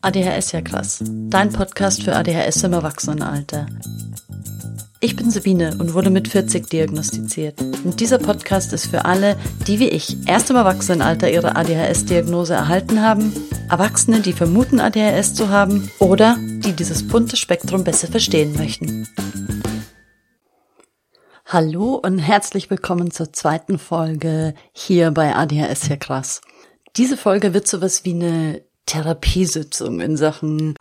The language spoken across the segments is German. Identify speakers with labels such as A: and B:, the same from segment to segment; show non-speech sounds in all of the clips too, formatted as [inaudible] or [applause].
A: ADHS ja krass. Dein Podcast für ADHS im Erwachsenenalter. Ich bin Sabine und wurde mit 40 diagnostiziert. Und dieser Podcast ist für alle, die wie ich erst im Erwachsenenalter ihre ADHS-Diagnose erhalten haben, Erwachsene, die vermuten, ADHS zu haben oder die dieses bunte Spektrum besser verstehen möchten. Hallo und herzlich willkommen zur zweiten Folge hier bei ADHS ja krass. Diese Folge wird sowas wie eine Therapiesitzung in Sachen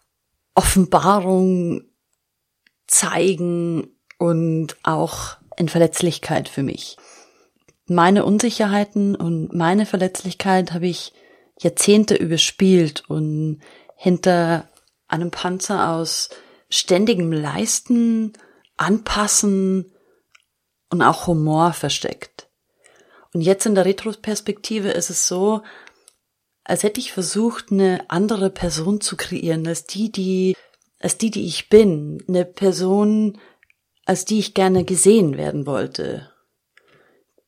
A: Offenbarung zeigen und auch in Verletzlichkeit für mich. Meine Unsicherheiten und meine Verletzlichkeit habe ich Jahrzehnte überspielt und hinter einem Panzer aus ständigem Leisten, Anpassen und auch Humor versteckt. Und jetzt in der Retroperspektive ist es so, als hätte ich versucht, eine andere Person zu kreieren, als die, die, als die, die ich bin, eine Person, als die ich gerne gesehen werden wollte,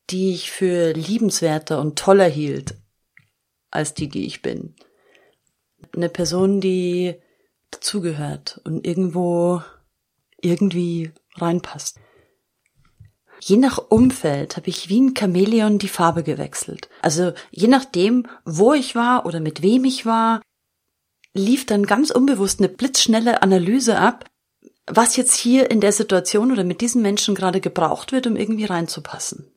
A: die ich für liebenswerter und toller hielt, als die, die ich bin. Eine Person, die dazugehört und irgendwo irgendwie reinpasst. Je nach Umfeld habe ich wie ein Chamäleon die Farbe gewechselt. Also je nachdem, wo ich war oder mit wem ich war, lief dann ganz unbewusst eine blitzschnelle Analyse ab, was jetzt hier in der Situation oder mit diesen Menschen gerade gebraucht wird, um irgendwie reinzupassen.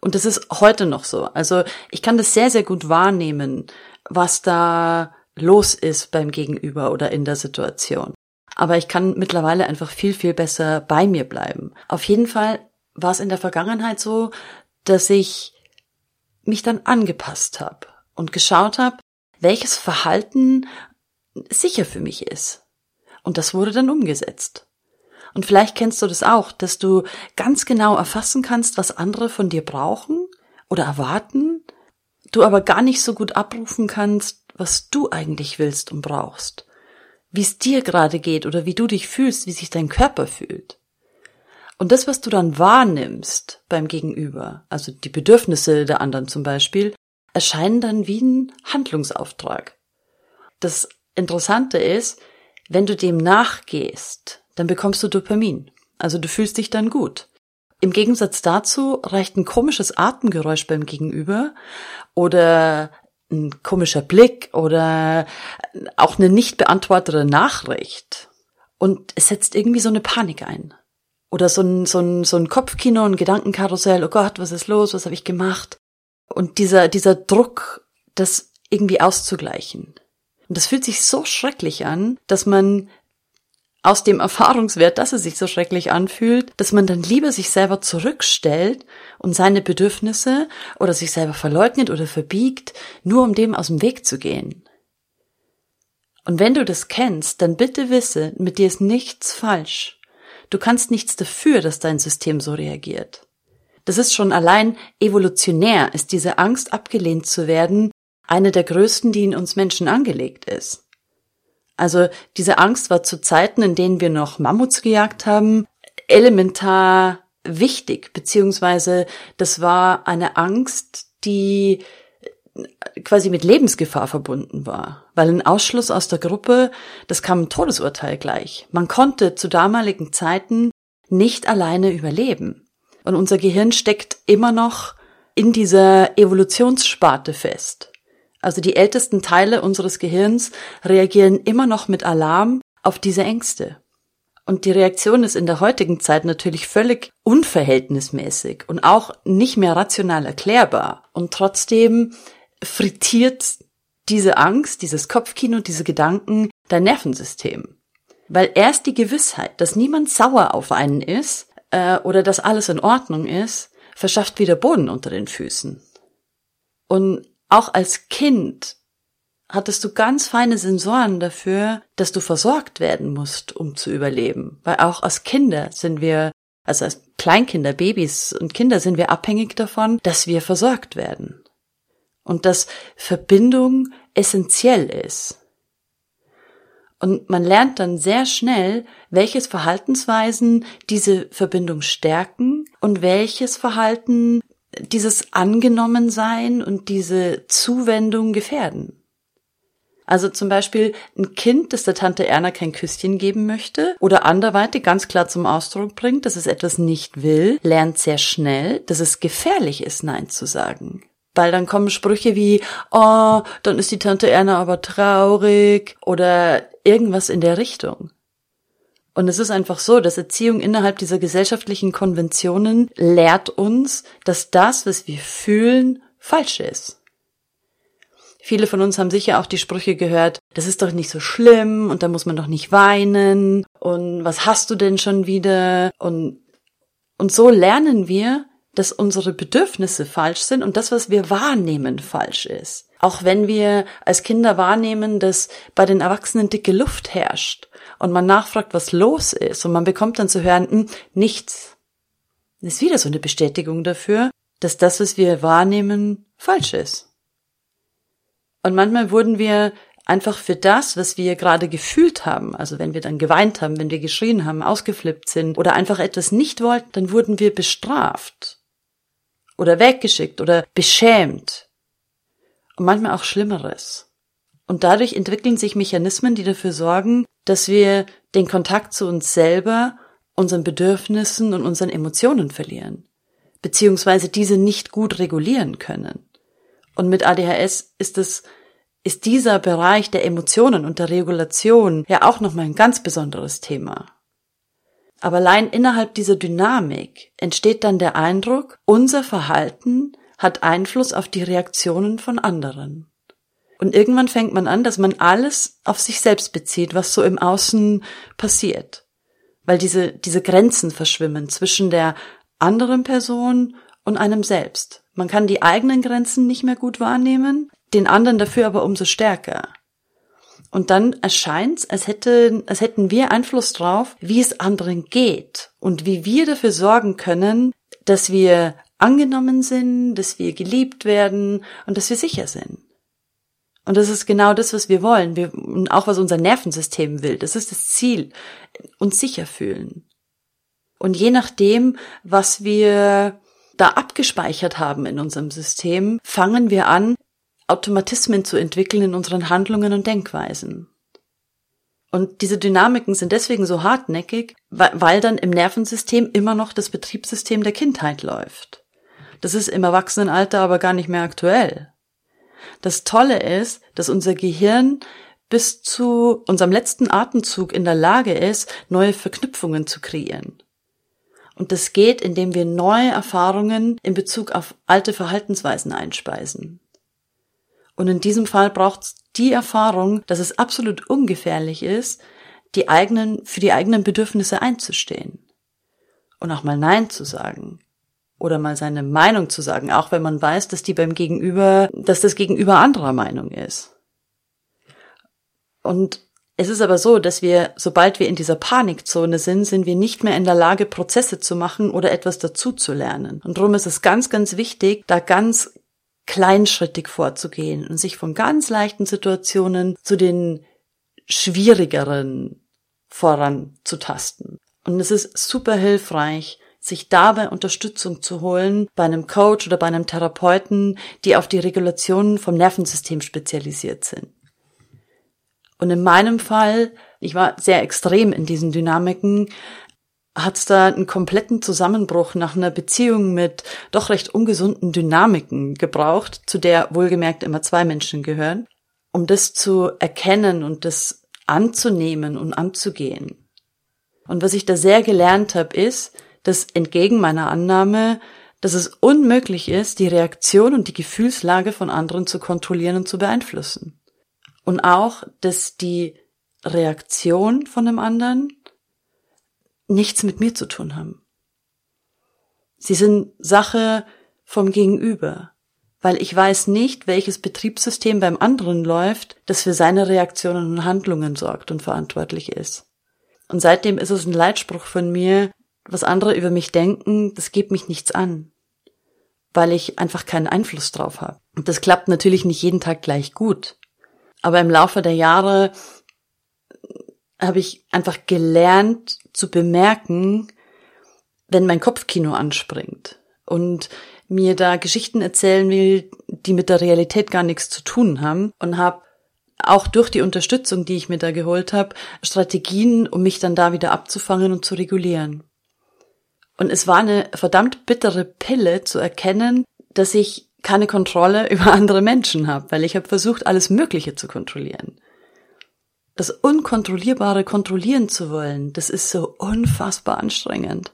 A: Und das ist heute noch so. Also ich kann das sehr, sehr gut wahrnehmen, was da los ist beim Gegenüber oder in der Situation. Aber ich kann mittlerweile einfach viel, viel besser bei mir bleiben. Auf jeden Fall war es in der Vergangenheit so, dass ich mich dann angepasst habe und geschaut habe, welches Verhalten sicher für mich ist. Und das wurde dann umgesetzt. Und vielleicht kennst du das auch, dass du ganz genau erfassen kannst, was andere von dir brauchen oder erwarten, du aber gar nicht so gut abrufen kannst, was du eigentlich willst und brauchst, wie es dir gerade geht oder wie du dich fühlst, wie sich dein Körper fühlt. Und das, was du dann wahrnimmst beim Gegenüber, also die Bedürfnisse der anderen zum Beispiel, erscheinen dann wie ein Handlungsauftrag. Das Interessante ist, wenn du dem nachgehst, dann bekommst du Dopamin. Also du fühlst dich dann gut. Im Gegensatz dazu reicht ein komisches Atemgeräusch beim Gegenüber oder ein komischer Blick oder auch eine nicht beantwortete Nachricht. Und es setzt irgendwie so eine Panik ein. Oder so ein, so ein, so ein Kopfkino, ein Gedankenkarussell, oh Gott, was ist los, was habe ich gemacht? Und dieser, dieser Druck, das irgendwie auszugleichen. Und das fühlt sich so schrecklich an, dass man aus dem Erfahrungswert, dass es sich so schrecklich anfühlt, dass man dann lieber sich selber zurückstellt und seine Bedürfnisse oder sich selber verleugnet oder verbiegt, nur um dem aus dem Weg zu gehen. Und wenn du das kennst, dann bitte wisse, mit dir ist nichts falsch. Du kannst nichts dafür, dass dein System so reagiert. Das ist schon allein evolutionär, ist diese Angst abgelehnt zu werden, eine der größten, die in uns Menschen angelegt ist. Also diese Angst war zu Zeiten, in denen wir noch Mammuts gejagt haben, elementar wichtig, beziehungsweise das war eine Angst, die quasi mit Lebensgefahr verbunden war, weil ein Ausschluss aus der Gruppe, das kam ein Todesurteil gleich. Man konnte zu damaligen Zeiten nicht alleine überleben. Und unser Gehirn steckt immer noch in dieser Evolutionssparte fest. Also die ältesten Teile unseres Gehirns reagieren immer noch mit Alarm auf diese Ängste. Und die Reaktion ist in der heutigen Zeit natürlich völlig unverhältnismäßig und auch nicht mehr rational erklärbar. Und trotzdem frittiert diese Angst, dieses Kopfkino, diese Gedanken dein Nervensystem. Weil erst die Gewissheit, dass niemand sauer auf einen ist äh, oder dass alles in Ordnung ist, verschafft wieder Boden unter den Füßen. Und auch als Kind hattest du ganz feine Sensoren dafür, dass du versorgt werden musst, um zu überleben. Weil auch als Kinder sind wir, also als Kleinkinder, Babys und Kinder sind wir abhängig davon, dass wir versorgt werden und dass Verbindung essentiell ist. Und man lernt dann sehr schnell, welches Verhaltensweisen diese Verbindung stärken und welches Verhalten dieses Angenommensein und diese Zuwendung gefährden. Also zum Beispiel ein Kind, das der Tante Erna kein Küsschen geben möchte oder anderweitig ganz klar zum Ausdruck bringt, dass es etwas nicht will, lernt sehr schnell, dass es gefährlich ist, Nein zu sagen. Weil dann kommen Sprüche wie, oh, dann ist die Tante Erna aber traurig oder irgendwas in der Richtung. Und es ist einfach so, dass Erziehung innerhalb dieser gesellschaftlichen Konventionen lehrt uns, dass das, was wir fühlen, falsch ist. Viele von uns haben sicher auch die Sprüche gehört, das ist doch nicht so schlimm und da muss man doch nicht weinen und was hast du denn schon wieder und, und so lernen wir, dass unsere Bedürfnisse falsch sind und das, was wir wahrnehmen, falsch ist. Auch wenn wir als Kinder wahrnehmen, dass bei den Erwachsenen dicke Luft herrscht und man nachfragt, was los ist und man bekommt dann zu hören, hm, nichts. Das ist wieder so eine Bestätigung dafür, dass das, was wir wahrnehmen, falsch ist. Und manchmal wurden wir einfach für das, was wir gerade gefühlt haben, also wenn wir dann geweint haben, wenn wir geschrien haben, ausgeflippt sind oder einfach etwas nicht wollten, dann wurden wir bestraft oder weggeschickt oder beschämt und manchmal auch Schlimmeres. Und dadurch entwickeln sich Mechanismen, die dafür sorgen, dass wir den Kontakt zu uns selber, unseren Bedürfnissen und unseren Emotionen verlieren, beziehungsweise diese nicht gut regulieren können. Und mit ADHS ist es ist dieser Bereich der Emotionen und der Regulation ja auch nochmal ein ganz besonderes Thema. Aber allein innerhalb dieser Dynamik entsteht dann der Eindruck, unser Verhalten hat Einfluss auf die Reaktionen von anderen. Und irgendwann fängt man an, dass man alles auf sich selbst bezieht, was so im Außen passiert. Weil diese, diese Grenzen verschwimmen zwischen der anderen Person und einem selbst. Man kann die eigenen Grenzen nicht mehr gut wahrnehmen, den anderen dafür aber umso stärker. Und dann erscheint's, als, hätte, als hätten wir Einfluss drauf, wie es anderen geht und wie wir dafür sorgen können, dass wir angenommen sind, dass wir geliebt werden und dass wir sicher sind. Und das ist genau das, was wir wollen. Wir, und auch was unser Nervensystem will. Das ist das Ziel. Uns sicher fühlen. Und je nachdem, was wir da abgespeichert haben in unserem System, fangen wir an, Automatismen zu entwickeln in unseren Handlungen und Denkweisen. Und diese Dynamiken sind deswegen so hartnäckig, weil dann im Nervensystem immer noch das Betriebssystem der Kindheit läuft. Das ist im Erwachsenenalter aber gar nicht mehr aktuell. Das Tolle ist, dass unser Gehirn bis zu unserem letzten Atemzug in der Lage ist, neue Verknüpfungen zu kreieren. Und das geht, indem wir neue Erfahrungen in Bezug auf alte Verhaltensweisen einspeisen. Und in diesem Fall braucht es die Erfahrung, dass es absolut ungefährlich ist, die eigenen, für die eigenen Bedürfnisse einzustehen. Und auch mal Nein zu sagen. Oder mal seine Meinung zu sagen, auch wenn man weiß, dass die beim Gegenüber, dass das Gegenüber anderer Meinung ist. Und es ist aber so, dass wir, sobald wir in dieser Panikzone sind, sind wir nicht mehr in der Lage, Prozesse zu machen oder etwas dazu zu lernen. Und darum ist es ganz, ganz wichtig, da ganz kleinschrittig vorzugehen und sich von ganz leichten Situationen zu den schwierigeren voranzutasten. Und es ist super hilfreich, sich dabei Unterstützung zu holen bei einem Coach oder bei einem Therapeuten, die auf die Regulation vom Nervensystem spezialisiert sind. Und in meinem Fall, ich war sehr extrem in diesen Dynamiken, hat es da einen kompletten Zusammenbruch nach einer Beziehung mit doch recht ungesunden Dynamiken gebraucht, zu der wohlgemerkt immer zwei Menschen gehören, um das zu erkennen und das anzunehmen und anzugehen. Und was ich da sehr gelernt habe, ist, dass entgegen meiner Annahme, dass es unmöglich ist, die Reaktion und die Gefühlslage von anderen zu kontrollieren und zu beeinflussen. Und auch, dass die Reaktion von dem anderen nichts mit mir zu tun haben. Sie sind Sache vom Gegenüber, weil ich weiß nicht, welches Betriebssystem beim anderen läuft, das für seine Reaktionen und Handlungen sorgt und verantwortlich ist. Und seitdem ist es ein Leitspruch von mir, was andere über mich denken, das geht mich nichts an, weil ich einfach keinen Einfluss drauf habe. Und das klappt natürlich nicht jeden Tag gleich gut. Aber im Laufe der Jahre habe ich einfach gelernt zu bemerken, wenn mein Kopfkino anspringt und mir da Geschichten erzählen will, die mit der Realität gar nichts zu tun haben und habe auch durch die Unterstützung, die ich mir da geholt habe, Strategien, um mich dann da wieder abzufangen und zu regulieren. Und es war eine verdammt bittere Pille zu erkennen, dass ich keine Kontrolle [laughs] über andere Menschen habe, weil ich habe versucht, alles Mögliche zu kontrollieren. Das Unkontrollierbare kontrollieren zu wollen, das ist so unfassbar anstrengend.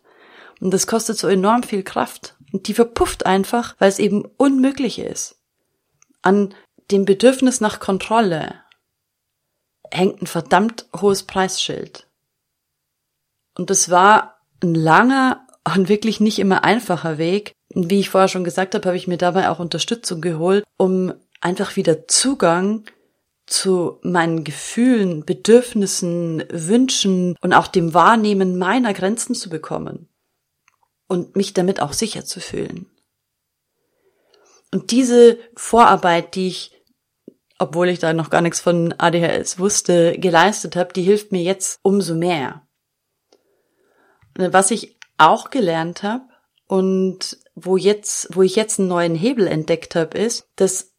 A: Und das kostet so enorm viel Kraft. Und die verpufft einfach, weil es eben unmöglich ist. An dem Bedürfnis nach Kontrolle hängt ein verdammt hohes Preisschild. Und das war ein langer und wirklich nicht immer einfacher Weg. Wie ich vorher schon gesagt habe, habe ich mir dabei auch Unterstützung geholt, um einfach wieder Zugang zu meinen Gefühlen, Bedürfnissen, Wünschen und auch dem Wahrnehmen meiner Grenzen zu bekommen und mich damit auch sicher zu fühlen. Und diese Vorarbeit, die ich, obwohl ich da noch gar nichts von ADHS wusste, geleistet habe, die hilft mir jetzt umso mehr. Was ich auch gelernt habe und wo jetzt, wo ich jetzt einen neuen Hebel entdeckt habe, ist, dass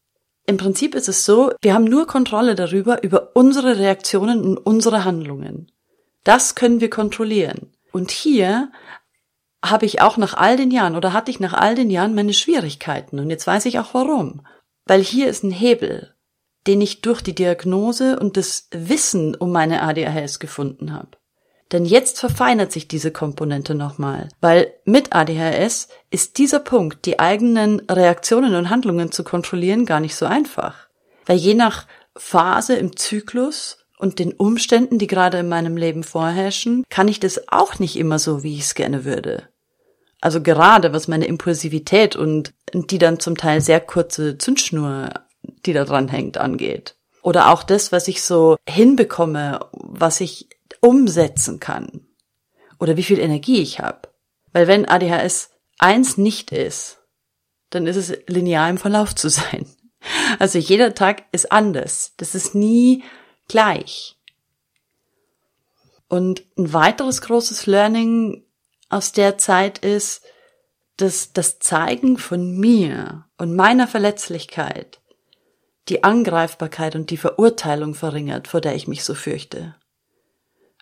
A: im Prinzip ist es so, wir haben nur Kontrolle darüber, über unsere Reaktionen und unsere Handlungen. Das können wir kontrollieren. Und hier habe ich auch nach all den Jahren oder hatte ich nach all den Jahren meine Schwierigkeiten. Und jetzt weiß ich auch warum. Weil hier ist ein Hebel, den ich durch die Diagnose und das Wissen um meine ADHS gefunden habe. Denn jetzt verfeinert sich diese Komponente nochmal, weil mit ADHS ist dieser Punkt, die eigenen Reaktionen und Handlungen zu kontrollieren, gar nicht so einfach. Weil je nach Phase im Zyklus und den Umständen, die gerade in meinem Leben vorherrschen, kann ich das auch nicht immer so, wie ich es gerne würde. Also gerade was meine Impulsivität und die dann zum Teil sehr kurze Zündschnur, die da dran hängt, angeht. Oder auch das, was ich so hinbekomme, was ich umsetzen kann. Oder wie viel Energie ich habe. Weil wenn ADHS eins nicht ist, dann ist es linear im Verlauf zu [laughs] sein. Also jeder Tag ist anders. Das ist nie gleich. Und ein weiteres großes Learning aus der Zeit ist, dass das Zeigen von mir und meiner Verletzlichkeit die Angreifbarkeit und die Verurteilung verringert, vor der ich mich so fürchte.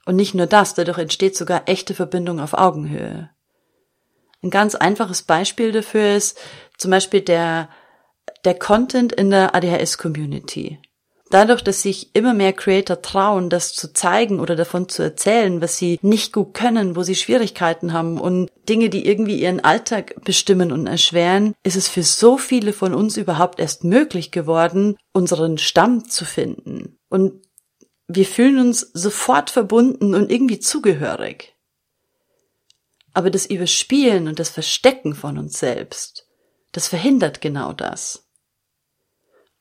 A: Und nicht nur das, dadurch entsteht sogar echte Verbindung auf Augenhöhe. Ein ganz einfaches Beispiel dafür ist zum Beispiel der, der Content in der ADHS-Community. Dadurch, dass sich immer mehr Creator trauen, das zu zeigen oder davon zu erzählen, was sie nicht gut können, wo sie Schwierigkeiten haben und Dinge, die irgendwie ihren Alltag bestimmen und erschweren, ist es für so viele von uns überhaupt erst möglich geworden, unseren Stamm zu finden. Und wir fühlen uns sofort verbunden und irgendwie zugehörig. Aber das Überspielen und das Verstecken von uns selbst, das verhindert genau das.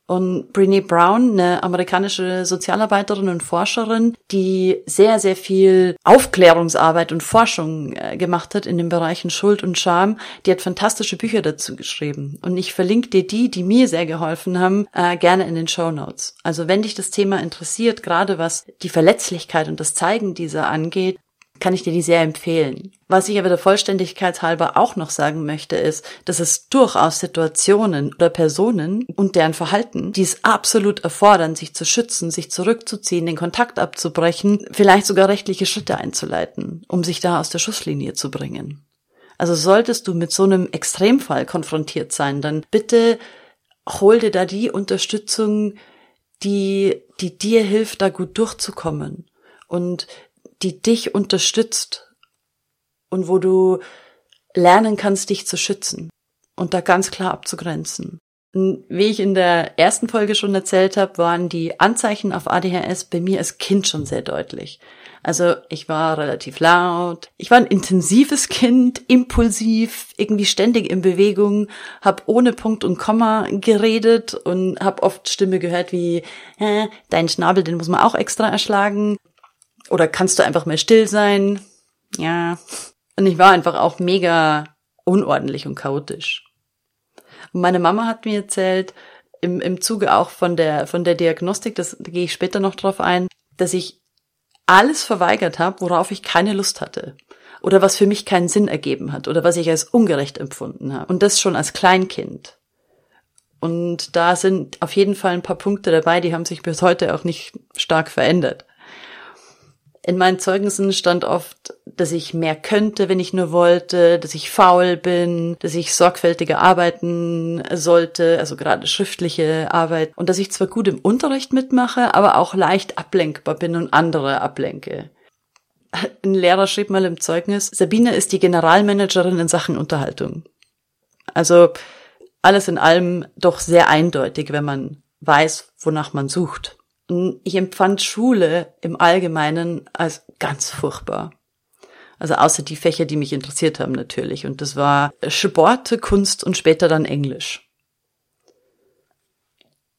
A: Und Brene Brown, eine amerikanische Sozialarbeiterin und Forscherin, die sehr, sehr viel Aufklärungsarbeit und Forschung äh, gemacht hat in den Bereichen Schuld und Scham, die hat fantastische Bücher dazu geschrieben. Und ich verlinke dir die, die mir sehr geholfen haben, äh, gerne in den Show Notes. Also wenn dich das Thema interessiert, gerade was die Verletzlichkeit und das Zeigen dieser angeht, kann ich dir die sehr empfehlen. Was ich aber der Vollständigkeit halber auch noch sagen möchte, ist, dass es durchaus Situationen oder Personen und deren Verhalten, die es absolut erfordern, sich zu schützen, sich zurückzuziehen, den Kontakt abzubrechen, vielleicht sogar rechtliche Schritte einzuleiten, um sich da aus der Schusslinie zu bringen. Also solltest du mit so einem Extremfall konfrontiert sein, dann bitte hol dir da die Unterstützung, die, die dir hilft, da gut durchzukommen. Und die dich unterstützt und wo du lernen kannst, dich zu schützen und da ganz klar abzugrenzen. Wie ich in der ersten Folge schon erzählt habe, waren die Anzeichen auf ADHS bei mir als Kind schon sehr deutlich. Also ich war relativ laut, ich war ein intensives Kind, impulsiv, irgendwie ständig in Bewegung, habe ohne Punkt und Komma geredet und habe oft Stimme gehört wie, äh, dein Schnabel, den muss man auch extra erschlagen. Oder kannst du einfach mal still sein? Ja. Und ich war einfach auch mega unordentlich und chaotisch. Und meine Mama hat mir erzählt, im, im Zuge auch von der, von der Diagnostik, das da gehe ich später noch drauf ein, dass ich alles verweigert habe, worauf ich keine Lust hatte. Oder was für mich keinen Sinn ergeben hat. Oder was ich als ungerecht empfunden habe. Und das schon als Kleinkind. Und da sind auf jeden Fall ein paar Punkte dabei, die haben sich bis heute auch nicht stark verändert. In meinen Zeugnissen stand oft, dass ich mehr könnte, wenn ich nur wollte, dass ich faul bin, dass ich sorgfältiger arbeiten sollte, also gerade schriftliche Arbeit, und dass ich zwar gut im Unterricht mitmache, aber auch leicht ablenkbar bin und andere ablenke. Ein Lehrer schrieb mal im Zeugnis, Sabine ist die Generalmanagerin in Sachen Unterhaltung. Also alles in allem doch sehr eindeutig, wenn man weiß, wonach man sucht. Ich empfand Schule im Allgemeinen als ganz furchtbar. Also außer die Fächer, die mich interessiert haben natürlich. Und das war Sport, Kunst und später dann Englisch.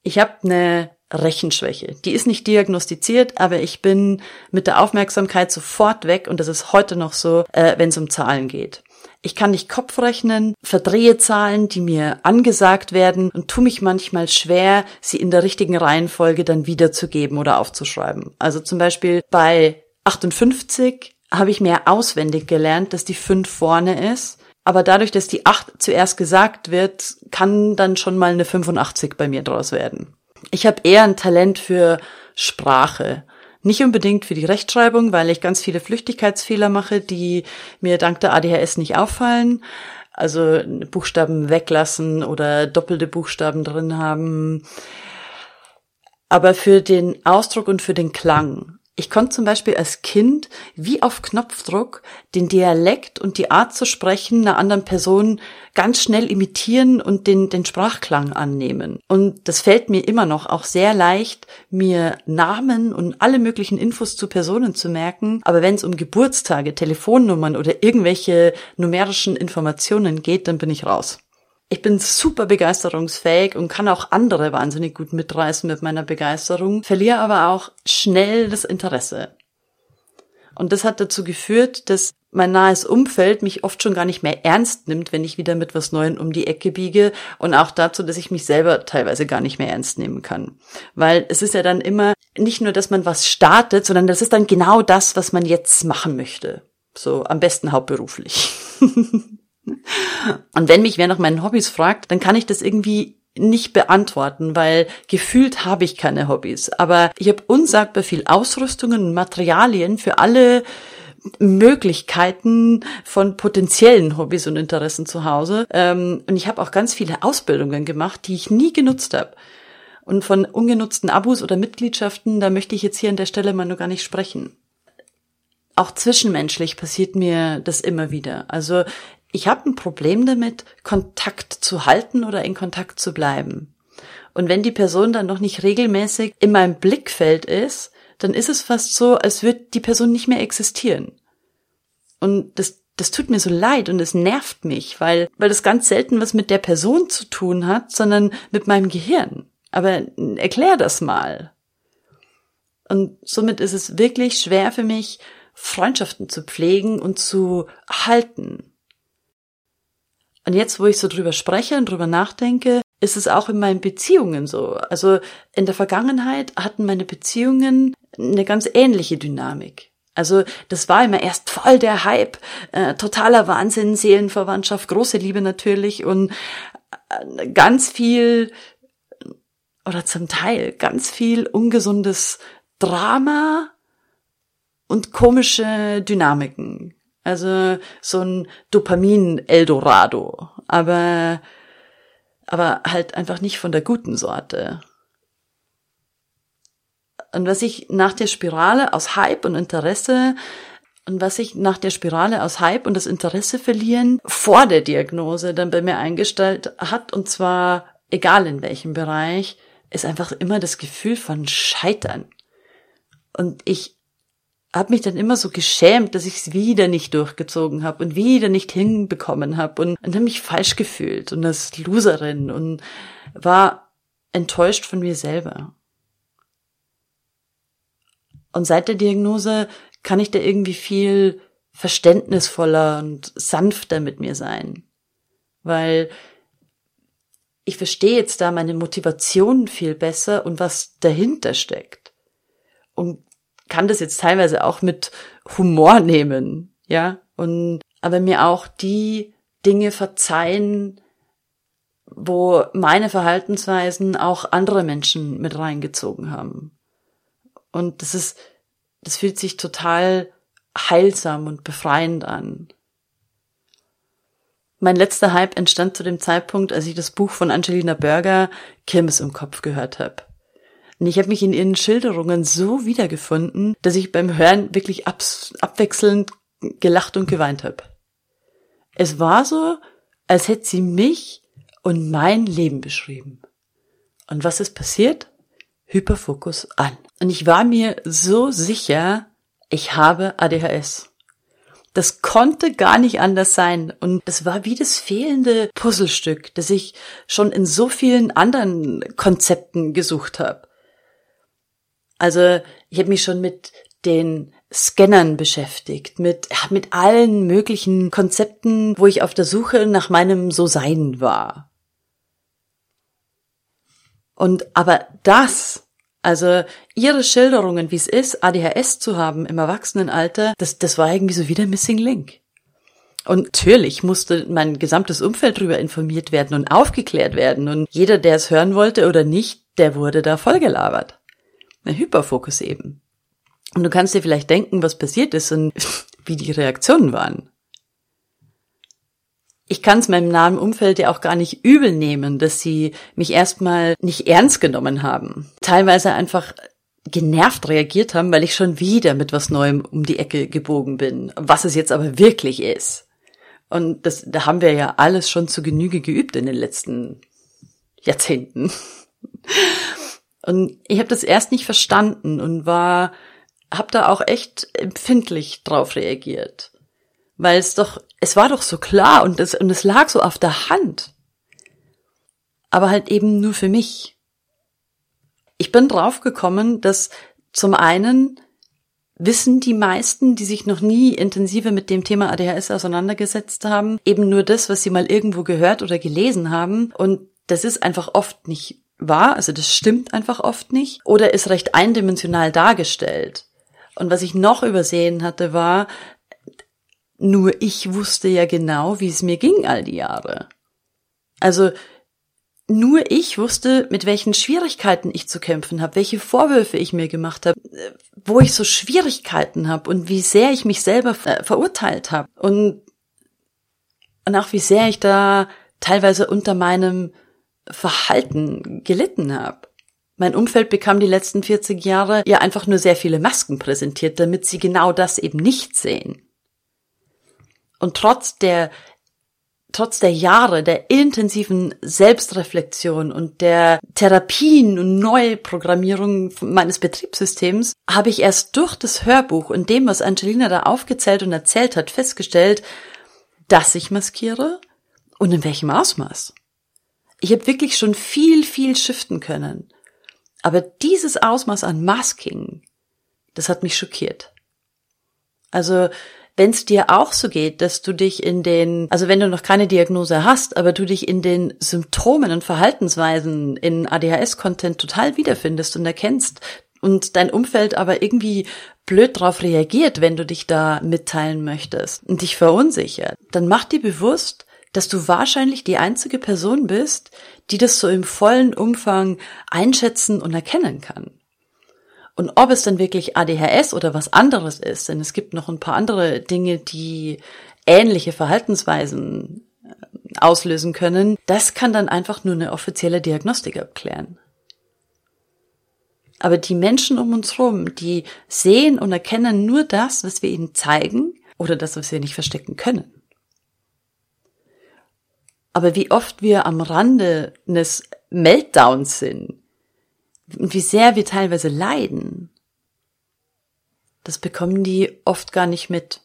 A: Ich habe eine Rechenschwäche. Die ist nicht diagnostiziert, aber ich bin mit der Aufmerksamkeit sofort weg und das ist heute noch so, äh, wenn es um Zahlen geht. Ich kann nicht Kopf rechnen, verdrehe Zahlen, die mir angesagt werden und tu mich manchmal schwer, sie in der richtigen Reihenfolge dann wiederzugeben oder aufzuschreiben. Also zum Beispiel bei 58 habe ich mehr auswendig gelernt, dass die 5 vorne ist. Aber dadurch, dass die 8 zuerst gesagt wird, kann dann schon mal eine 85 bei mir draus werden. Ich habe eher ein Talent für Sprache. Nicht unbedingt für die Rechtschreibung, weil ich ganz viele Flüchtigkeitsfehler mache, die mir dank der ADHS nicht auffallen. Also Buchstaben weglassen oder doppelte Buchstaben drin haben. Aber für den Ausdruck und für den Klang. Ich konnte zum Beispiel als Kind wie auf Knopfdruck den Dialekt und die Art zu sprechen einer anderen Person ganz schnell imitieren und den, den Sprachklang annehmen. Und das fällt mir immer noch auch sehr leicht, mir Namen und alle möglichen Infos zu Personen zu merken. Aber wenn es um Geburtstage, Telefonnummern oder irgendwelche numerischen Informationen geht, dann bin ich raus. Ich bin super begeisterungsfähig und kann auch andere wahnsinnig gut mitreißen mit meiner Begeisterung, verliere aber auch schnell das Interesse. Und das hat dazu geführt, dass mein nahes Umfeld mich oft schon gar nicht mehr ernst nimmt, wenn ich wieder mit was Neuem um die Ecke biege und auch dazu, dass ich mich selber teilweise gar nicht mehr ernst nehmen kann. Weil es ist ja dann immer nicht nur, dass man was startet, sondern das ist dann genau das, was man jetzt machen möchte. So am besten hauptberuflich. [laughs] Und wenn mich wer nach meinen Hobbys fragt, dann kann ich das irgendwie nicht beantworten, weil gefühlt habe ich keine Hobbys. Aber ich habe unsagbar viel Ausrüstungen und Materialien für alle Möglichkeiten von potenziellen Hobbys und Interessen zu Hause. Ähm, und ich habe auch ganz viele Ausbildungen gemacht, die ich nie genutzt habe. Und von ungenutzten Abos oder Mitgliedschaften, da möchte ich jetzt hier an der Stelle mal nur gar nicht sprechen. Auch zwischenmenschlich passiert mir das immer wieder. Also ich habe ein Problem damit, Kontakt zu halten oder in Kontakt zu bleiben. Und wenn die Person dann noch nicht regelmäßig in meinem Blickfeld ist, dann ist es fast so, als würde die Person nicht mehr existieren. Und das, das tut mir so leid und es nervt mich, weil, weil das ganz selten was mit der Person zu tun hat, sondern mit meinem Gehirn. Aber erklär das mal. Und somit ist es wirklich schwer für mich, Freundschaften zu pflegen und zu halten. Und jetzt, wo ich so drüber spreche und drüber nachdenke, ist es auch in meinen Beziehungen so. Also in der Vergangenheit hatten meine Beziehungen eine ganz ähnliche Dynamik. Also das war immer erst voll der Hype, äh, totaler Wahnsinn, Seelenverwandtschaft, große Liebe natürlich und äh, ganz viel oder zum Teil ganz viel ungesundes Drama und komische Dynamiken. Also so ein Dopamin-Eldorado. Aber, aber halt einfach nicht von der guten Sorte. Und was ich nach der Spirale aus Hype und Interesse und was sich nach der Spirale aus Hype und das Interesse verlieren vor der Diagnose dann bei mir eingestellt hat, und zwar egal in welchem Bereich, ist einfach immer das Gefühl von Scheitern. Und ich habe mich dann immer so geschämt, dass ich es wieder nicht durchgezogen habe und wieder nicht hinbekommen habe und, und habe mich falsch gefühlt und als Loserin und war enttäuscht von mir selber. Und seit der Diagnose kann ich da irgendwie viel verständnisvoller und sanfter mit mir sein, weil ich verstehe jetzt da meine Motivation viel besser und was dahinter steckt. Und kann das jetzt teilweise auch mit Humor nehmen, ja, und aber mir auch die Dinge verzeihen, wo meine Verhaltensweisen auch andere Menschen mit reingezogen haben. Und das ist, das fühlt sich total heilsam und befreiend an. Mein letzter Hype entstand zu dem Zeitpunkt, als ich das Buch von Angelina Berger Kirmes im Kopf gehört habe. Und ich habe mich in ihren Schilderungen so wiedergefunden, dass ich beim Hören wirklich abwechselnd gelacht und geweint habe. Es war so, als hätte sie mich und mein Leben beschrieben. Und was ist passiert? Hyperfokus an. Und ich war mir so sicher, ich habe ADHS. Das konnte gar nicht anders sein. Und das war wie das fehlende Puzzlestück, das ich schon in so vielen anderen Konzepten gesucht habe. Also ich habe mich schon mit den Scannern beschäftigt, mit, mit allen möglichen Konzepten, wo ich auf der Suche nach meinem So-Sein war. Und aber das, also ihre Schilderungen, wie es ist, ADHS zu haben im Erwachsenenalter, das, das war irgendwie so wie der Missing Link. Und natürlich musste mein gesamtes Umfeld darüber informiert werden und aufgeklärt werden. Und jeder, der es hören wollte oder nicht, der wurde da vollgelabert. Ein Hyperfokus eben. Und du kannst dir vielleicht denken, was passiert ist und [laughs] wie die Reaktionen waren. Ich kann es meinem nahen Umfeld ja auch gar nicht übel nehmen, dass sie mich erstmal nicht ernst genommen haben. Teilweise einfach genervt reagiert haben, weil ich schon wieder mit was Neuem um die Ecke gebogen bin, was es jetzt aber wirklich ist. Und das, da haben wir ja alles schon zu Genüge geübt in den letzten Jahrzehnten. Und ich habe das erst nicht verstanden und war habe da auch echt empfindlich drauf reagiert. Weil es doch, es war doch so klar und es, und es lag so auf der Hand. Aber halt eben nur für mich. Ich bin drauf gekommen, dass zum einen wissen die meisten, die sich noch nie intensiver mit dem Thema ADHS auseinandergesetzt haben, eben nur das, was sie mal irgendwo gehört oder gelesen haben. Und das ist einfach oft nicht wahr, also das stimmt einfach oft nicht, oder ist recht eindimensional dargestellt. Und was ich noch übersehen hatte, war, nur ich wusste ja genau, wie es mir ging all die Jahre. Also nur ich wusste, mit welchen Schwierigkeiten ich zu kämpfen habe, welche Vorwürfe ich mir gemacht habe, wo ich so Schwierigkeiten habe und wie sehr ich mich selber verurteilt habe und, und auch wie sehr ich da teilweise unter meinem Verhalten gelitten habe. Mein Umfeld bekam die letzten 40 Jahre ja einfach nur sehr viele Masken präsentiert, damit sie genau das eben nicht sehen. Und trotz der trotz der Jahre der intensiven Selbstreflexion und der Therapien und Neuprogrammierung meines Betriebssystems habe ich erst durch das Hörbuch und dem, was Angelina da aufgezählt und erzählt hat, festgestellt, dass ich maskiere und in welchem Ausmaß. Ich habe wirklich schon viel, viel shiften können. Aber dieses Ausmaß an Masking, das hat mich schockiert. Also, wenn es dir auch so geht, dass du dich in den, also wenn du noch keine Diagnose hast, aber du dich in den Symptomen und Verhaltensweisen in ADHS-Content total wiederfindest und erkennst und dein Umfeld aber irgendwie blöd drauf reagiert, wenn du dich da mitteilen möchtest und dich verunsichert, dann mach dir bewusst, dass du wahrscheinlich die einzige Person bist, die das so im vollen Umfang einschätzen und erkennen kann. Und ob es dann wirklich ADHS oder was anderes ist, denn es gibt noch ein paar andere Dinge, die ähnliche Verhaltensweisen äh, auslösen können, das kann dann einfach nur eine offizielle Diagnostik abklären. Aber die Menschen um uns herum, die sehen und erkennen nur das, was wir ihnen zeigen oder das, was wir nicht verstecken können. Aber wie oft wir am Rande eines Meltdowns sind und wie sehr wir teilweise leiden, das bekommen die oft gar nicht mit.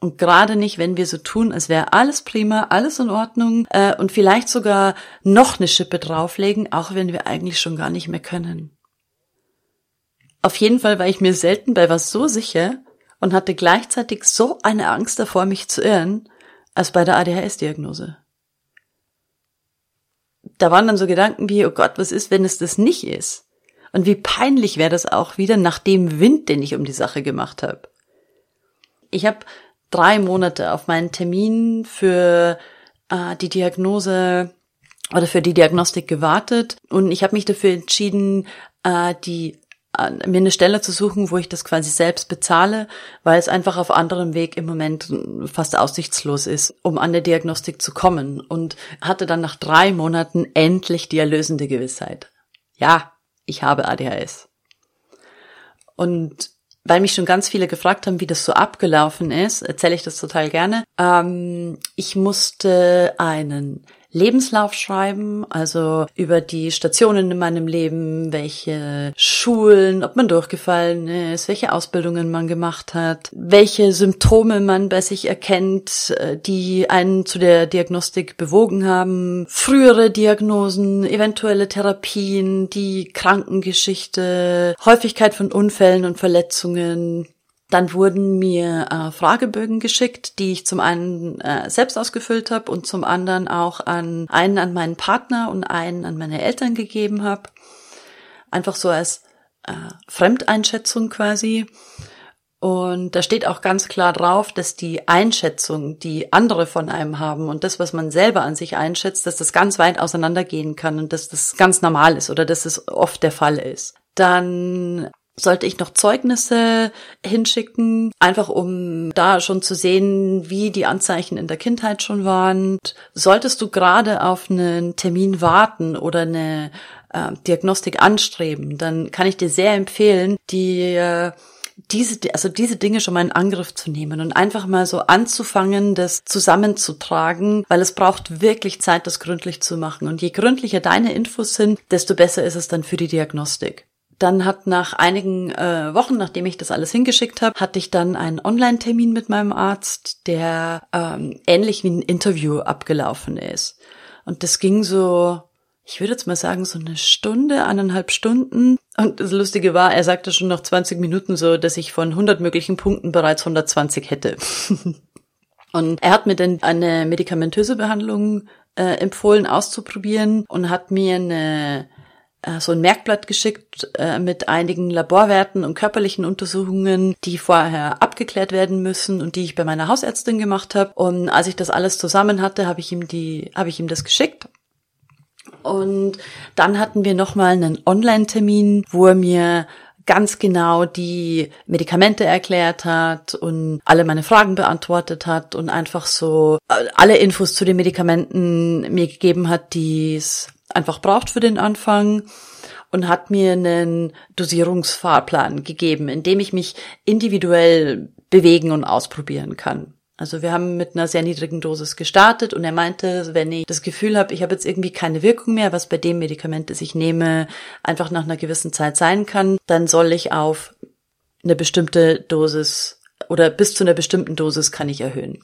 A: Und gerade nicht, wenn wir so tun, als wäre alles prima, alles in Ordnung äh, und vielleicht sogar noch eine Schippe drauflegen, auch wenn wir eigentlich schon gar nicht mehr können. Auf jeden Fall war ich mir selten bei was so sicher und hatte gleichzeitig so eine Angst davor, mich zu irren, als bei der ADHS-Diagnose da waren dann so Gedanken wie, oh Gott, was ist, wenn es das nicht ist? Und wie peinlich wäre das auch wieder nach dem Wind, den ich um die Sache gemacht habe. Ich habe drei Monate auf meinen Termin für äh, die Diagnose oder für die Diagnostik gewartet und ich habe mich dafür entschieden, äh, die mir eine Stelle zu suchen, wo ich das quasi selbst bezahle, weil es einfach auf anderem Weg im Moment fast aussichtslos ist, um an der Diagnostik zu kommen und hatte dann nach drei Monaten endlich die erlösende Gewissheit. Ja, ich habe ADHS. Und weil mich schon ganz viele gefragt haben, wie das so abgelaufen ist, erzähle ich das total gerne. Ähm, ich musste einen Lebenslauf schreiben, also über die Stationen in meinem Leben, welche Schulen, ob man durchgefallen ist, welche Ausbildungen man gemacht hat, welche Symptome man bei sich erkennt, äh, die einen zu der Diagnostik bewogen haben, frühere Diagnosen, eventuelle Therapien, die Krankengeschichte, Häufigkeit von Unfällen und Verletzungen, dann wurden mir äh, Fragebögen geschickt, die ich zum einen äh, selbst ausgefüllt habe und zum anderen auch an einen an meinen Partner und einen an meine Eltern gegeben habe. Einfach so als äh, Fremdeinschätzung quasi. Und da steht auch ganz klar drauf, dass die Einschätzung, die andere von einem haben und das, was man selber an sich einschätzt, dass das ganz weit auseinandergehen kann und dass das ganz normal ist oder dass es oft der Fall ist. Dann sollte ich noch Zeugnisse hinschicken, einfach um da schon zu sehen, wie die Anzeichen in der Kindheit schon waren. Solltest du gerade auf einen Termin warten oder eine äh, Diagnostik anstreben, dann kann ich dir sehr empfehlen, die äh, diese, also diese Dinge schon mal in Angriff zu nehmen und einfach mal so anzufangen, das zusammenzutragen, weil es braucht wirklich Zeit, das gründlich zu machen. Und je gründlicher deine Infos sind, desto besser ist es dann für die Diagnostik. Dann hat nach einigen äh, Wochen, nachdem ich das alles hingeschickt habe, hatte ich dann einen Online-Termin mit meinem Arzt, der ähm, ähnlich wie ein Interview abgelaufen ist. Und das ging so, ich würde jetzt mal sagen, so eine Stunde, eineinhalb Stunden. Und das Lustige war, er sagte schon nach 20 Minuten so, dass ich von 100 möglichen Punkten bereits 120 hätte. [laughs] und er hat mir dann eine medikamentöse Behandlung äh, empfohlen auszuprobieren und hat mir eine so ein Merkblatt geschickt äh, mit einigen Laborwerten und körperlichen Untersuchungen, die vorher abgeklärt werden müssen und die ich bei meiner Hausärztin gemacht habe. Und als ich das alles zusammen hatte, habe ich ihm die, habe ich ihm das geschickt. Und dann hatten wir nochmal einen Online-Termin, wo er mir ganz genau die Medikamente erklärt hat und alle meine Fragen beantwortet hat und einfach so äh, alle Infos zu den Medikamenten mir gegeben hat, die es einfach braucht für den Anfang und hat mir einen Dosierungsfahrplan gegeben, in dem ich mich individuell bewegen und ausprobieren kann. Also wir haben mit einer sehr niedrigen Dosis gestartet und er meinte, wenn ich das Gefühl habe, ich habe jetzt irgendwie keine Wirkung mehr, was bei dem Medikament, das ich nehme, einfach nach einer gewissen Zeit sein kann, dann soll ich auf eine bestimmte Dosis oder bis zu einer bestimmten Dosis kann ich erhöhen.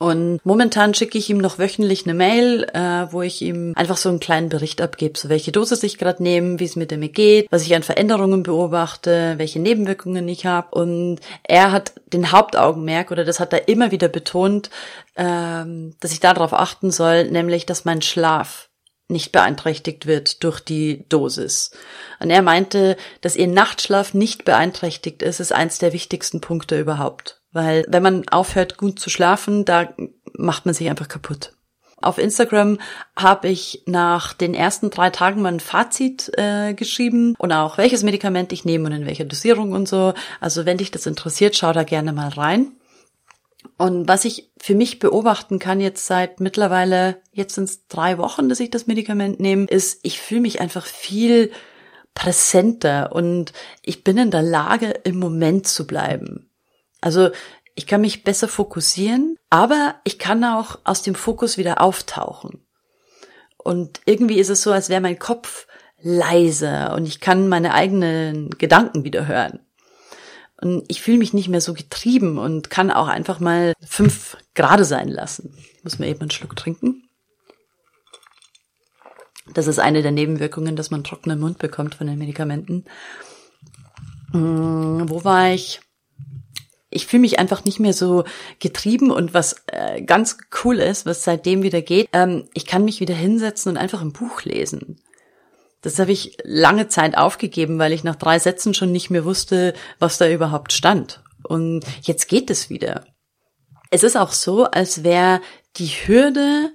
A: Und momentan schicke ich ihm noch wöchentlich eine Mail, äh, wo ich ihm einfach so einen kleinen Bericht abgebe, so welche Dosis ich gerade nehme, wie es mit mir geht, was ich an Veränderungen beobachte, welche Nebenwirkungen ich habe. Und er hat den Hauptaugenmerk, oder das hat er immer wieder betont, ähm, dass ich darauf achten soll, nämlich, dass mein Schlaf nicht beeinträchtigt wird durch die Dosis. Und er meinte, dass ihr Nachtschlaf nicht beeinträchtigt ist, ist eins der wichtigsten Punkte überhaupt. Weil wenn man aufhört, gut zu schlafen, da macht man sich einfach kaputt. Auf Instagram habe ich nach den ersten drei Tagen mal ein Fazit äh, geschrieben und auch welches Medikament ich nehme und in welcher Dosierung und so. Also wenn dich das interessiert, schau da gerne mal rein. Und was ich für mich beobachten kann jetzt seit mittlerweile, jetzt sind es drei Wochen, dass ich das Medikament nehme, ist, ich fühle mich einfach viel präsenter und ich bin in der Lage, im Moment zu bleiben. Also ich kann mich besser fokussieren, aber ich kann auch aus dem Fokus wieder auftauchen. Und irgendwie ist es so, als wäre mein Kopf leiser und ich kann meine eigenen Gedanken wieder hören. Und ich fühle mich nicht mehr so getrieben und kann auch einfach mal fünf Grade sein lassen. Ich muss mir eben einen Schluck trinken. Das ist eine der Nebenwirkungen, dass man trockenen Mund bekommt von den Medikamenten. Hm, wo war ich? Ich fühle mich einfach nicht mehr so getrieben und was äh, ganz cool ist, was seitdem wieder geht, ähm, ich kann mich wieder hinsetzen und einfach ein Buch lesen. Das habe ich lange Zeit aufgegeben, weil ich nach drei Sätzen schon nicht mehr wusste, was da überhaupt stand. Und jetzt geht es wieder. Es ist auch so, als wäre die Hürde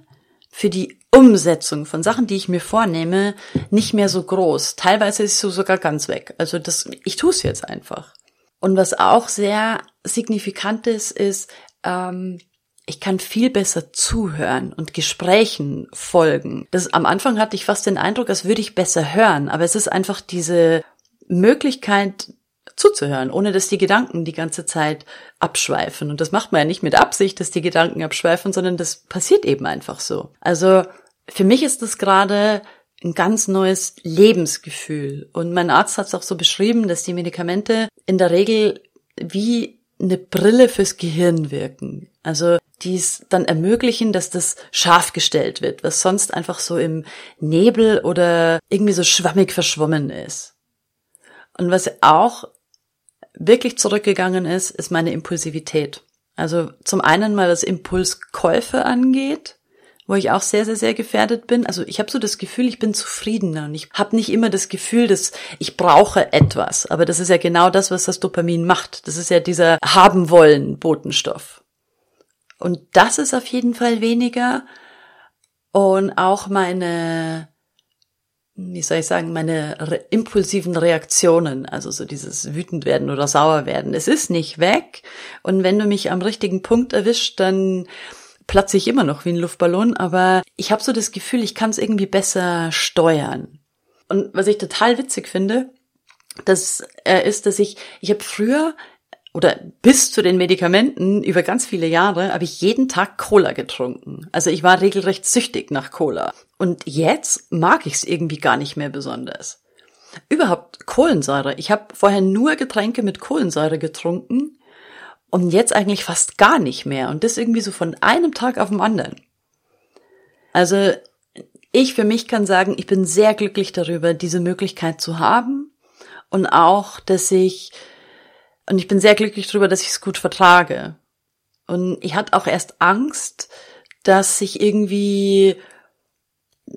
A: für die Umsetzung von Sachen, die ich mir vornehme, nicht mehr so groß. Teilweise ist sie sogar ganz weg. Also das, ich tue es jetzt einfach. Und was auch sehr signifikant ist, ist, ähm, ich kann viel besser zuhören und Gesprächen folgen. Das, am Anfang hatte ich fast den Eindruck, als würde ich besser hören, aber es ist einfach diese Möglichkeit zuzuhören, ohne dass die Gedanken die ganze Zeit abschweifen. Und das macht man ja nicht mit Absicht, dass die Gedanken abschweifen, sondern das passiert eben einfach so. Also für mich ist das gerade ein ganz neues Lebensgefühl. Und mein Arzt hat es auch so beschrieben, dass die Medikamente in der Regel wie eine Brille fürs Gehirn wirken. Also die es dann ermöglichen, dass das scharf gestellt wird, was sonst einfach so im Nebel oder irgendwie so schwammig verschwommen ist. Und was auch wirklich zurückgegangen ist, ist meine Impulsivität. Also zum einen mal was Impulskäufe angeht, wo ich auch sehr, sehr, sehr gefährdet bin. Also ich habe so das Gefühl, ich bin zufriedener und ich habe nicht immer das Gefühl, dass ich brauche etwas. Aber das ist ja genau das, was das Dopamin macht. Das ist ja dieser haben wollen Botenstoff. Und das ist auf jeden Fall weniger. Und auch meine, wie soll ich sagen, meine re impulsiven Reaktionen, also so dieses wütend werden oder sauer werden. Es ist nicht weg. Und wenn du mich am richtigen Punkt erwischt, dann platze ich immer noch wie ein Luftballon, aber ich habe so das Gefühl, ich kann es irgendwie besser steuern. Und was ich total witzig finde, das äh, ist, dass ich, ich habe früher oder bis zu den Medikamenten über ganz viele Jahre habe ich jeden Tag Cola getrunken. Also ich war regelrecht süchtig nach Cola. Und jetzt mag ich es irgendwie gar nicht mehr besonders. Überhaupt Kohlensäure. Ich habe vorher nur Getränke mit Kohlensäure getrunken und jetzt eigentlich fast gar nicht mehr. Und das irgendwie so von einem Tag auf den anderen. Also ich für mich kann sagen, ich bin sehr glücklich darüber, diese Möglichkeit zu haben. Und auch, dass ich, und ich bin sehr glücklich darüber, dass ich es gut vertrage. Und ich hatte auch erst Angst, dass ich irgendwie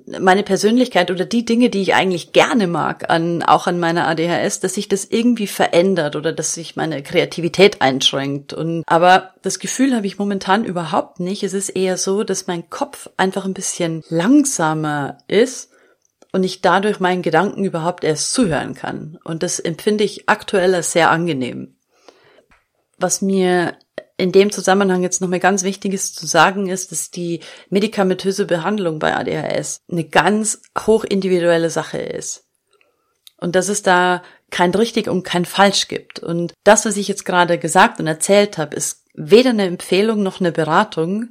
A: meine Persönlichkeit oder die Dinge, die ich eigentlich gerne mag, an, auch an meiner ADHS, dass sich das irgendwie verändert oder dass sich meine Kreativität einschränkt. Und, aber das Gefühl habe ich momentan überhaupt nicht. Es ist eher so, dass mein Kopf einfach ein bisschen langsamer ist und ich dadurch meinen Gedanken überhaupt erst zuhören kann. Und das empfinde ich aktuell als sehr angenehm. Was mir in dem Zusammenhang jetzt nochmal ganz Wichtiges zu sagen ist, dass die medikamentöse Behandlung bei ADHS eine ganz hoch individuelle Sache ist. Und dass es da kein richtig und kein falsch gibt. Und das, was ich jetzt gerade gesagt und erzählt habe, ist weder eine Empfehlung noch eine Beratung,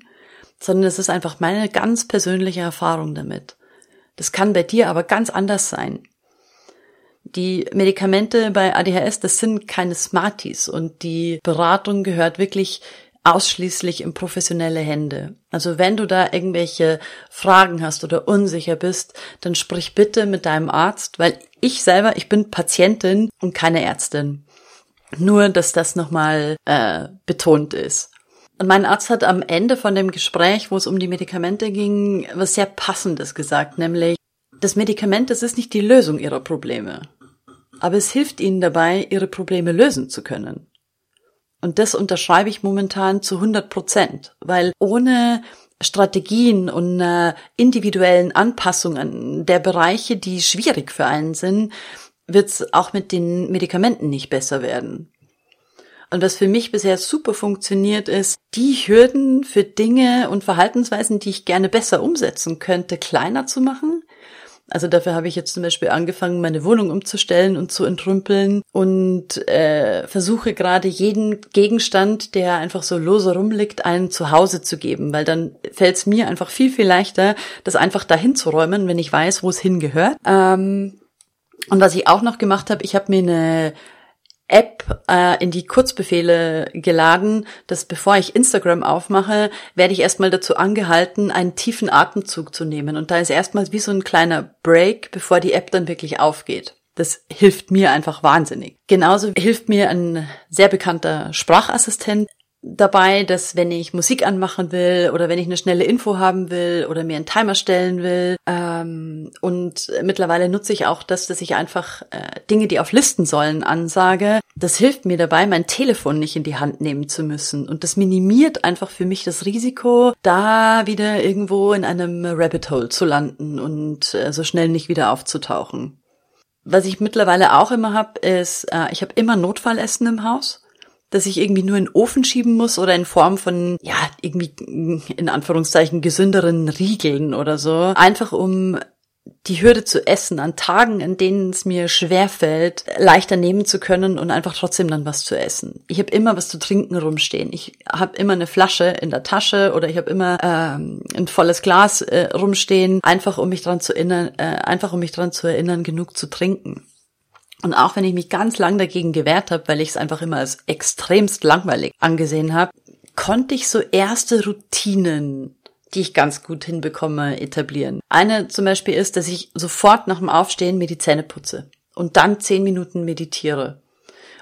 A: sondern es ist einfach meine ganz persönliche Erfahrung damit. Das kann bei dir aber ganz anders sein. Die Medikamente bei ADHS, das sind keine Smarties und die Beratung gehört wirklich ausschließlich in professionelle Hände. Also wenn du da irgendwelche Fragen hast oder unsicher bist, dann sprich bitte mit deinem Arzt, weil ich selber, ich bin Patientin und keine Ärztin. Nur, dass das nochmal äh, betont ist. Und mein Arzt hat am Ende von dem Gespräch, wo es um die Medikamente ging, was sehr Passendes gesagt, nämlich, das Medikament, das ist nicht die Lösung ihrer Probleme aber es hilft ihnen dabei, ihre Probleme lösen zu können. Und das unterschreibe ich momentan zu 100 Prozent, weil ohne Strategien und äh, individuellen Anpassungen der Bereiche, die schwierig für einen sind, wird es auch mit den Medikamenten nicht besser werden. Und was für mich bisher super funktioniert ist, die Hürden für Dinge und Verhaltensweisen, die ich gerne besser umsetzen könnte, kleiner zu machen also dafür habe ich jetzt zum Beispiel angefangen, meine Wohnung umzustellen und zu entrümpeln und äh, versuche gerade jeden Gegenstand, der einfach so lose rumliegt, ein Zuhause zu geben, weil dann fällt es mir einfach viel, viel leichter, das einfach dahin zu räumen, wenn ich weiß, wo es hingehört. Ähm, und was ich auch noch gemacht habe, ich habe mir eine App äh, in die Kurzbefehle geladen, dass bevor ich Instagram aufmache, werde ich erstmal dazu angehalten, einen tiefen Atemzug zu nehmen. Und da ist erstmal wie so ein kleiner Break, bevor die App dann wirklich aufgeht. Das hilft mir einfach wahnsinnig. Genauso hilft mir ein sehr bekannter Sprachassistent. Dabei, dass wenn ich Musik anmachen will oder wenn ich eine schnelle Info haben will oder mir einen Timer stellen will. Ähm, und mittlerweile nutze ich auch das, dass ich einfach äh, Dinge, die auf Listen sollen, ansage. Das hilft mir dabei, mein Telefon nicht in die Hand nehmen zu müssen. Und das minimiert einfach für mich das Risiko, da wieder irgendwo in einem Rabbit Hole zu landen und äh, so schnell nicht wieder aufzutauchen. Was ich mittlerweile auch immer habe, ist, äh, ich habe immer Notfallessen im Haus dass ich irgendwie nur in den Ofen schieben muss oder in Form von, ja, irgendwie in Anführungszeichen gesünderen Riegeln oder so. Einfach um die Hürde zu essen an Tagen, in denen es mir schwer fällt, leichter nehmen zu können und einfach trotzdem dann was zu essen. Ich habe immer was zu trinken rumstehen. Ich habe immer eine Flasche in der Tasche oder ich habe immer ähm, ein volles Glas äh, rumstehen, einfach um mich dran zu erinnern, äh, einfach um mich dran zu erinnern, genug zu trinken. Und auch wenn ich mich ganz lang dagegen gewehrt habe, weil ich es einfach immer als extremst langweilig angesehen habe, konnte ich so erste Routinen, die ich ganz gut hinbekomme, etablieren. Eine zum Beispiel ist, dass ich sofort nach dem Aufstehen mir die Zähne putze und dann zehn Minuten meditiere.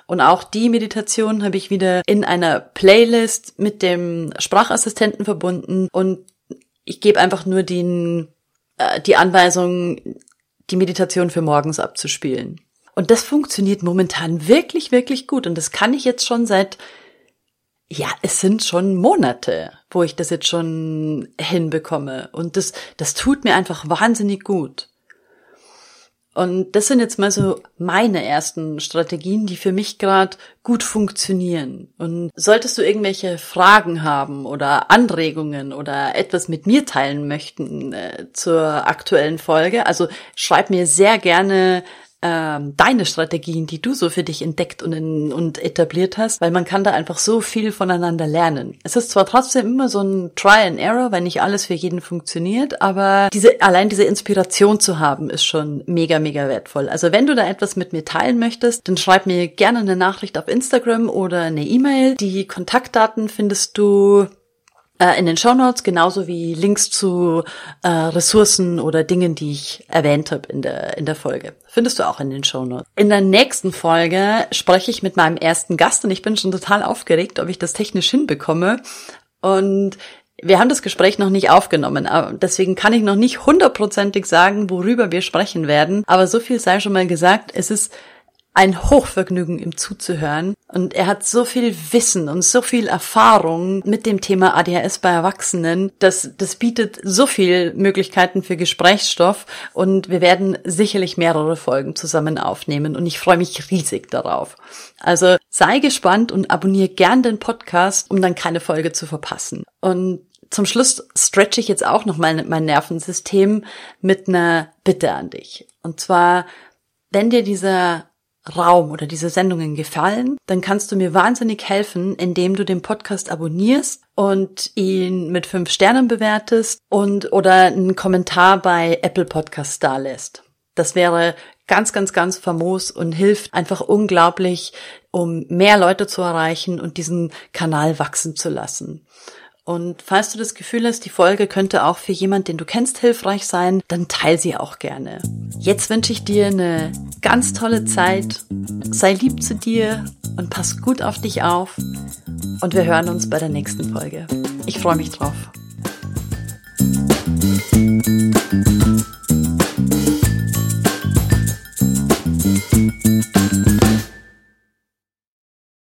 A: Und auch die Meditation habe ich wieder in einer Playlist mit dem Sprachassistenten verbunden und ich gebe einfach nur den, äh, die Anweisung, die Meditation für morgens abzuspielen. Und das funktioniert momentan wirklich, wirklich gut. Und das kann ich jetzt schon seit, ja, es sind schon Monate, wo ich das jetzt schon hinbekomme. Und das, das tut mir einfach wahnsinnig gut. Und das sind jetzt mal so meine ersten Strategien, die für mich gerade gut funktionieren. Und solltest du irgendwelche Fragen haben oder Anregungen oder etwas mit mir teilen möchten äh, zur aktuellen Folge, also schreib mir sehr gerne ähm, deine Strategien, die du so für dich entdeckt und, in, und etabliert hast, weil man kann da einfach so viel voneinander lernen. Es ist zwar trotzdem immer so ein Try and Error, weil nicht alles für jeden funktioniert, aber diese, allein diese Inspiration zu haben, ist schon mega, mega wertvoll. Also wenn du da etwas mit mir teilen möchtest, dann schreib mir gerne eine Nachricht auf Instagram oder eine E-Mail. Die Kontaktdaten findest du äh, in den Show Notes genauso wie Links zu äh, Ressourcen oder Dingen, die ich erwähnt habe in der, in der Folge. Findest du auch in den Show Notes. In der nächsten Folge spreche ich mit meinem ersten Gast und ich bin schon total aufgeregt, ob ich das technisch hinbekomme. Und wir haben das Gespräch noch nicht aufgenommen, deswegen kann ich noch nicht hundertprozentig sagen, worüber wir sprechen werden. Aber so viel sei schon mal gesagt, es ist ein Hochvergnügen, ihm zuzuhören. Und er hat so viel Wissen und so viel Erfahrung mit dem Thema ADHS bei Erwachsenen, dass das bietet so viel Möglichkeiten für Gesprächsstoff und wir werden sicherlich mehrere Folgen zusammen aufnehmen und ich freue mich riesig darauf. Also sei gespannt und abonniere gern den Podcast, um dann keine Folge zu verpassen. Und zum Schluss stretche ich jetzt auch noch mal mein Nervensystem mit einer Bitte an dich. Und zwar, wenn dir dieser Raum oder diese Sendungen gefallen, dann kannst du mir wahnsinnig helfen, indem du den Podcast abonnierst und ihn mit fünf Sternen bewertest und oder einen Kommentar bei Apple Podcasts da lässt. Das wäre ganz, ganz, ganz famos und hilft einfach unglaublich, um mehr Leute zu erreichen und diesen Kanal wachsen zu lassen. Und falls du das Gefühl hast, die Folge könnte auch für jemanden, den du kennst, hilfreich sein, dann teile sie auch gerne. Jetzt wünsche ich dir eine ganz tolle Zeit. Sei lieb zu dir und pass gut auf dich auf. Und wir hören uns bei der nächsten Folge. Ich freue mich drauf.